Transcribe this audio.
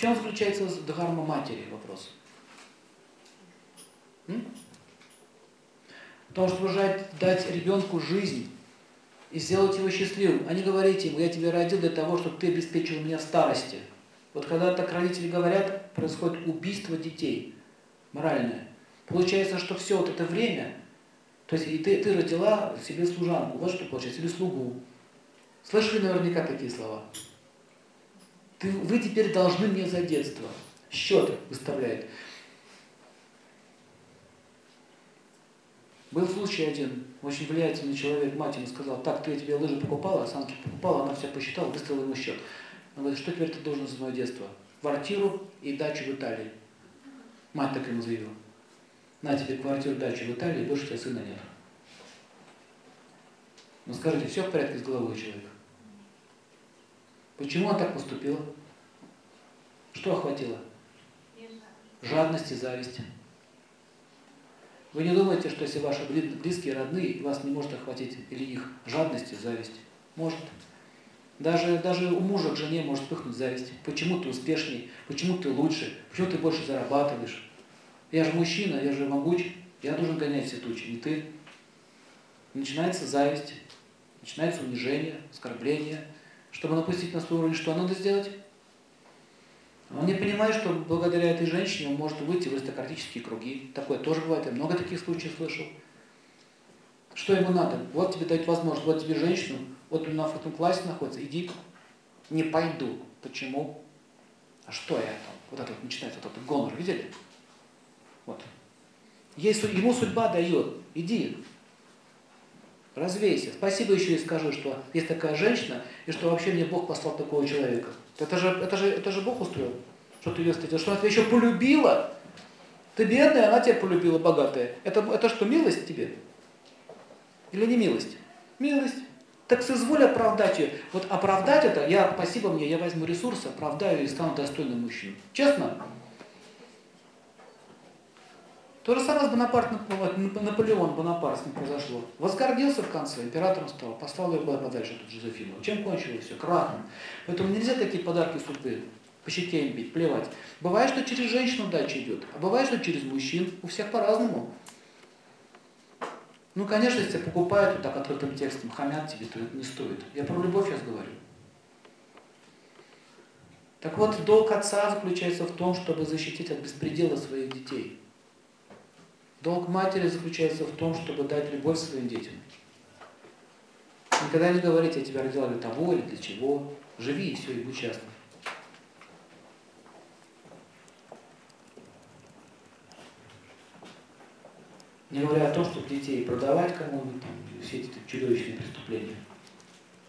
В чем заключается дхарма матери? Вопрос. М? В том, чтобы дать ребенку жизнь и сделать его счастливым, а не говорить ему, я тебя родил для того, чтобы ты обеспечил меня в старости. Вот когда так родители говорят, происходит убийство детей, моральное. Получается, что все вот это время, то есть и ты, ты родила себе служанку, вот что получается, или слугу. Слышали наверняка такие слова? Ты, вы теперь должны мне за детство. Счеты выставляет. Был случай один, очень влиятельный человек, мать ему сказал, так, ты тебе лыжи покупала, санки покупала, она все посчитала, выставила ему счет. Он говорит, что теперь ты должен за мое детство? Квартиру и дачу в Италии. Мать так ему заявила. На тебе квартиру, дачу в Италии, больше у тебя сына нет. Ну скажите, все в порядке с головой человека? Почему она так поступила? Что охватило? Жадность и зависть. Вы не думаете, что если ваши близкие, родные, вас не может охватить или их жадность и зависть? Может. Даже, даже у мужа к жене может вспыхнуть зависть. Почему ты успешней? Почему ты лучше? Почему ты больше зарабатываешь? Я же мужчина, я же могуч, я должен гонять все тучи, не ты. Начинается зависть, начинается унижение, оскорбление. Чтобы напустить на свой уровень, что надо сделать? Он не понимает, что благодаря этой женщине он может выйти в аристократические круги. Такое тоже бывает, я много таких случаев слышал. Что ему надо? Вот тебе дают возможность, вот тебе женщину, вот он в этом классе находится, иди, не пойду. Почему? А что я там? Вот это вот начинается, вот этот гонор, видели? Вот. Ему судьба дает, иди, развейся. Спасибо еще и скажи, что есть такая женщина, и что вообще мне Бог послал такого человека. Это же, это же, это же Бог устроил, что ты ее встретил, что она тебя еще полюбила. Ты бедная, она тебя полюбила, богатая. Это, это что, милость тебе? Или не милость? Милость. Так соизволь оправдать ее. Вот оправдать это, я, спасибо мне, я возьму ресурсы, оправдаю и стану достойным мужчиной. Честно? То же самое с Бонапартом, Наполеон Бонапарт с ним произошло. Возгордился в конце, императором стал, послал его подальше тут Жозефину. Чем кончилось все? Крахом. Поэтому нельзя такие подарки судьбы по щеке бить, плевать. Бывает, что через женщину дача идет, а бывает, что через мужчин. У всех по-разному. Ну, конечно, если покупают вот так открытым текстом, хамят тебе, то это не стоит. Я про любовь сейчас говорю. Так вот, долг отца заключается в том, чтобы защитить от беспредела своих детей. Долг матери заключается в том, чтобы дать любовь своим детям. Никогда не говорите, я тебя родила для того или для чего. Живи и все, и будь счастлив. Не говоря о том, чтобы детей продавать кому-нибудь, все эти чудовищные преступления.